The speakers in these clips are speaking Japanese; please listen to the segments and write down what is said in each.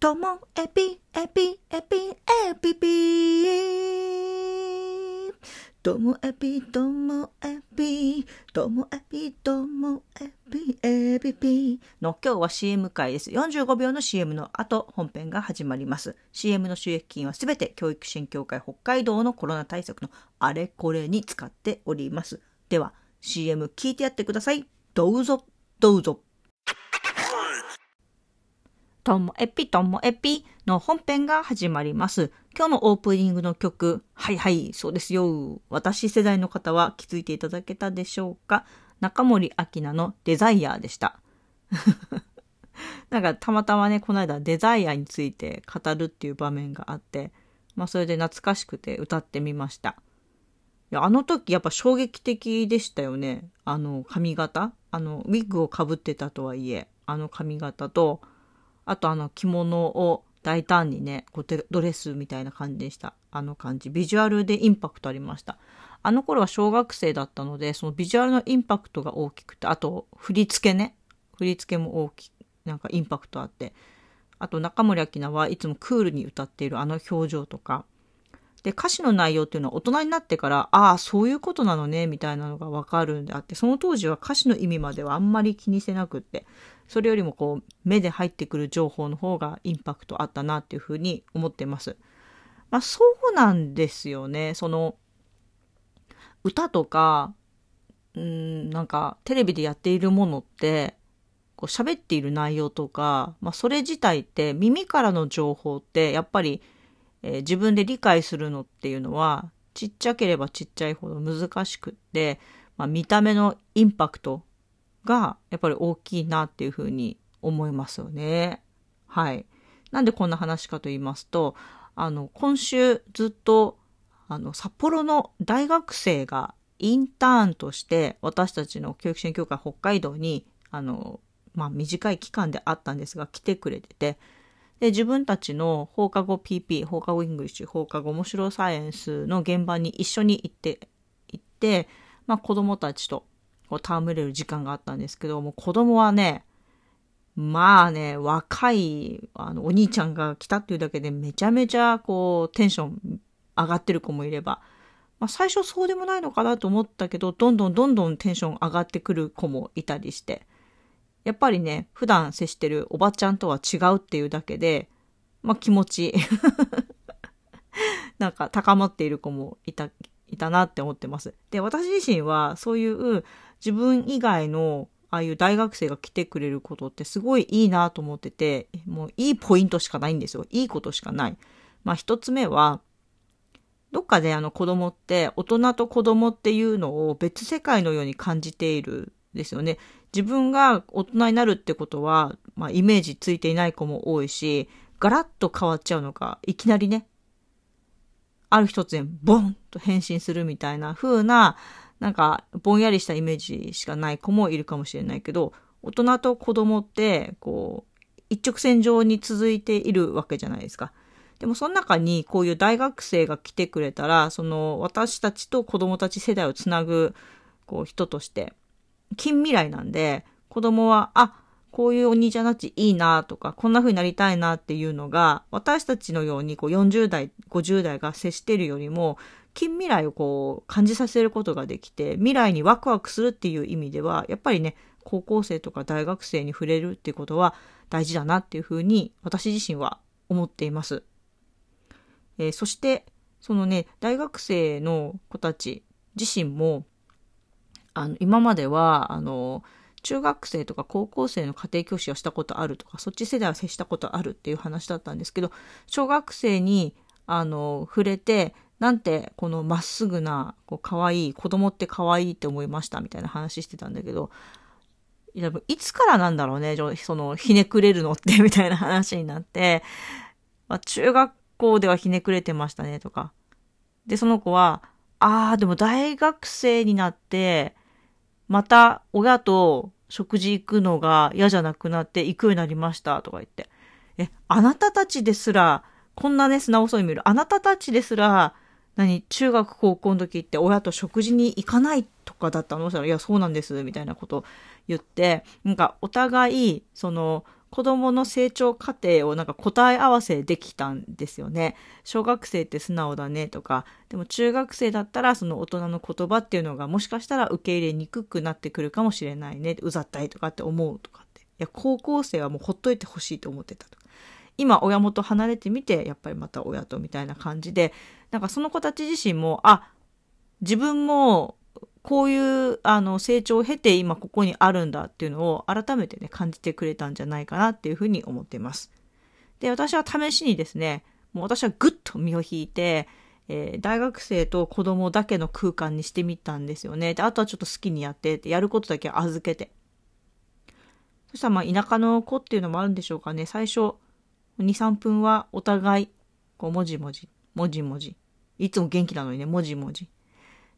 ともエピ、エピ、エピ、エピピ。ともエピ、ともエピ、ともエピ、ともエピ、エピピ。の今日は CM 回です。45秒の CM の後、本編が始まります。CM の収益金はすべて教育支援協会北海道のコロナ対策のあれこれに使っております。では、CM 聞いてやってください。どうぞ、どうぞ。ともエピともエピの本編が始まります。今日のオープニングの曲、はいはい、そうですよ。私世代の方は気づいていただけたでしょうか？中森明菜のデザイアーでした。なんかたまたまね、この間デザイアについて語るっていう場面があって、まあそれで懐かしくて歌ってみました。いやあの時やっぱ衝撃的でしたよね。あの髪型？あのウィッグをかぶってたとはいえ、あの髪型と、あとあの着物を大胆にね、こうドレスみたいな感じでした。あの感じ。ビジュアルでインパクトありました。あの頃は小学生だったので、そのビジュアルのインパクトが大きくて、あと振り付けね。振り付けも大きく、なんかインパクトあって。あと中森明菜はいつもクールに歌っているあの表情とか。で、歌詞の内容っていうのは大人になってから、ああ、そういうことなのね、みたいなのがわかるんであって、その当時は歌詞の意味まではあんまり気にせなくって、それよりもこう目で入ってくる情報の方がインパクトあったなっていうふうに思ってます。まあそうなんですよね。その歌とか、うん、なんかテレビでやっているものって、こう喋っている内容とか、まあそれ自体って耳からの情報ってやっぱり、えー、自分で理解するのっていうのはちっちゃければちっちゃいほど難しくって、まあ、見た目のインパクトがやっぱり大きいなっていうふうに思いますよね。はい。なんでこんな話かと言いますと、あの、今週ずっと、あの、札幌の大学生がインターンとして私たちの教育支援協会北海道に、あの、まあ、短い期間であったんですが、来てくれてて、で、自分たちの放課後 PP、放課後イングリッシュ、放課後面白サイエンスの現場に一緒に行って、行って、まあ、子供たちとこう戯れる時間があったんですけど、もう子供はね、まあね、若い、あの、お兄ちゃんが来たっていうだけでめちゃめちゃ、こう、テンション上がってる子もいれば、まあ最初そうでもないのかなと思ったけど、どんどんどんどんテンション上がってくる子もいたりして、やっぱりね、普段接してるおばちゃんとは違うっていうだけで、まあ気持ち なんか高まっている子もいた、いたなって思ってます。で、私自身はそういう自分以外のああいう大学生が来てくれることってすごいいいなと思ってて、もういいポイントしかないんですよ。いいことしかない。まあ一つ目は、どっかであの子供って大人と子供っていうのを別世界のように感じているですよね。自分が大人になるってことは、まあイメージついていない子も多いし、ガラッと変わっちゃうのか、いきなりね、ある一つでボンと変身するみたいな風な、なんか、ぼんやりしたイメージしかない子もいるかもしれないけど、大人と子供って、こう、一直線上に続いているわけじゃないですか。でもその中にこういう大学生が来てくれたら、その私たちと子供たち世代をつなぐ、こう人として、近未来なんで、子供は、あ、こういうお兄ちゃんたちいいなとか、こんな風になりたいなっていうのが、私たちのようにこう40代、50代が接してるよりも、近未来をこう感じさせることができて、未来にワクワクするっていう意味では、やっぱりね、高校生とか大学生に触れるっていうことは大事だなっていうふうに私自身は思っています。えー、そして、そのね、大学生の子たち自身も、あの、今までは、あの、中学生とか高校生の家庭教師をしたことあるとか、そっち世代は接したことあるっていう話だったんですけど、小学生に、あの、触れて、なんて、このまっすぐな、こう、可愛い、子供って可愛いって思いましたみたいな話してたんだけど、いや、いつからなんだろうね、その、ひねくれるのって みたいな話になって、まあ、中学校ではひねくれてましたね、とか。で、その子は、ああ、でも大学生になって、また親と食事行くのが嫌じゃなくなって行くようになりました、とか言って。え、あなたたちですら、こんなね、素直そうに見る。あなたたちですら、何、中学高校の時って親と食事に行かないとかだったの？したら、いや、そうなんです、みたいなこと言って、なんかお互い、その、子供の成長過程をなんか答え合わせできたんですよね。小学生って素直だねとか、でも中学生だったらその大人の言葉っていうのがもしかしたら受け入れにくくなってくるかもしれないね。うざったいとかって思うとかって。いや、高校生はもうほっといてほしいと思ってたと。今親元離れてみて、やっぱりまた親とみたいな感じで、なんかその子たち自身も、あ、自分もこういうあの成長を経て今ここにあるんだっていうのを改めてね感じてくれたんじゃないかなっていうふうに思っています。で、私は試しにですね、もう私はぐっと身を引いて、えー、大学生と子供だけの空間にしてみたんですよね。で、あとはちょっと好きにやってって、やることだけ預けて。そしたらまあ田舎の子っていうのもあるんでしょうかね。最初、2、3分はお互い、こう、もじもじ、もじもじ。いつも元気なのにね、もじもじ。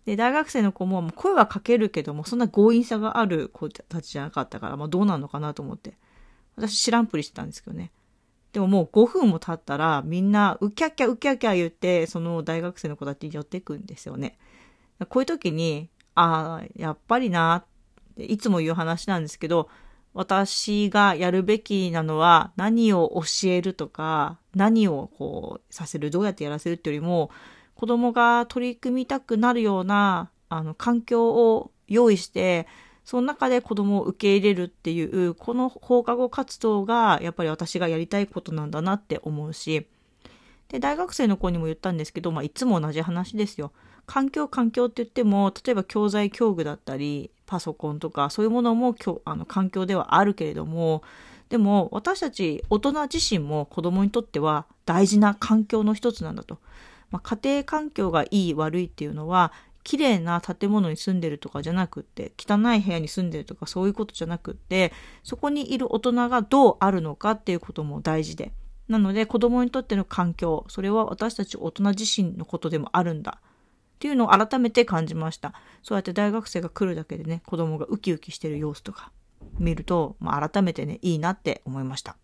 で、大学生の子も声はかけるけども、そんな強引さがある子たちじゃなかったから、まあどうなのかなと思って。私知らんぷりしてたんですけどね。でももう5分も経ったら、みんな、うきゃきゃうきゃきゃ言って、その大学生の子たちに寄っていくんですよね。こういう時に、ああ、やっぱりな、っていつも言う話なんですけど、私がやるべきなのは何を教えるとか、何をこうさせる、どうやってやらせるっていうよりも、子供が取り組みたくなるような、あの、環境を用意して、その中で子供を受け入れるっていう、この放課後活動が、やっぱり私がやりたいことなんだなって思うし、で、大学生の子にも言ったんですけど、まあ、いつも同じ話ですよ。環境、環境って言っても、例えば教材教具だったり、パソコンとか、そういうものもあの環境ではあるけれども、でも、私たち大人自身も子供にとっては大事な環境の一つなんだと。まあ、家庭環境がいい悪いっていうのは、綺麗な建物に住んでるとかじゃなくって、汚い部屋に住んでるとかそういうことじゃなくって、そこにいる大人がどうあるのかっていうことも大事で。なので子供にとっての環境、それは私たち大人自身のことでもあるんだ。っていうのを改めて感じました。そうやって大学生が来るだけでね、子供がウキウキしてる様子とか見ると、まあ、改めてね、いいなって思いました。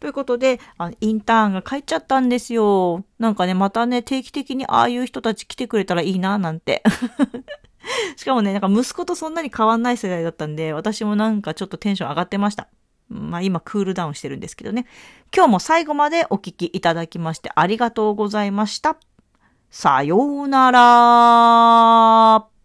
ということで、あの、インターンが帰っちゃったんですよ。なんかね、またね、定期的にああいう人たち来てくれたらいいな、なんて。しかもね、なんか息子とそんなに変わんない世代だったんで、私もなんかちょっとテンション上がってました。まあ今クールダウンしてるんですけどね。今日も最後までお聞きいただきましてありがとうございました。さようなら。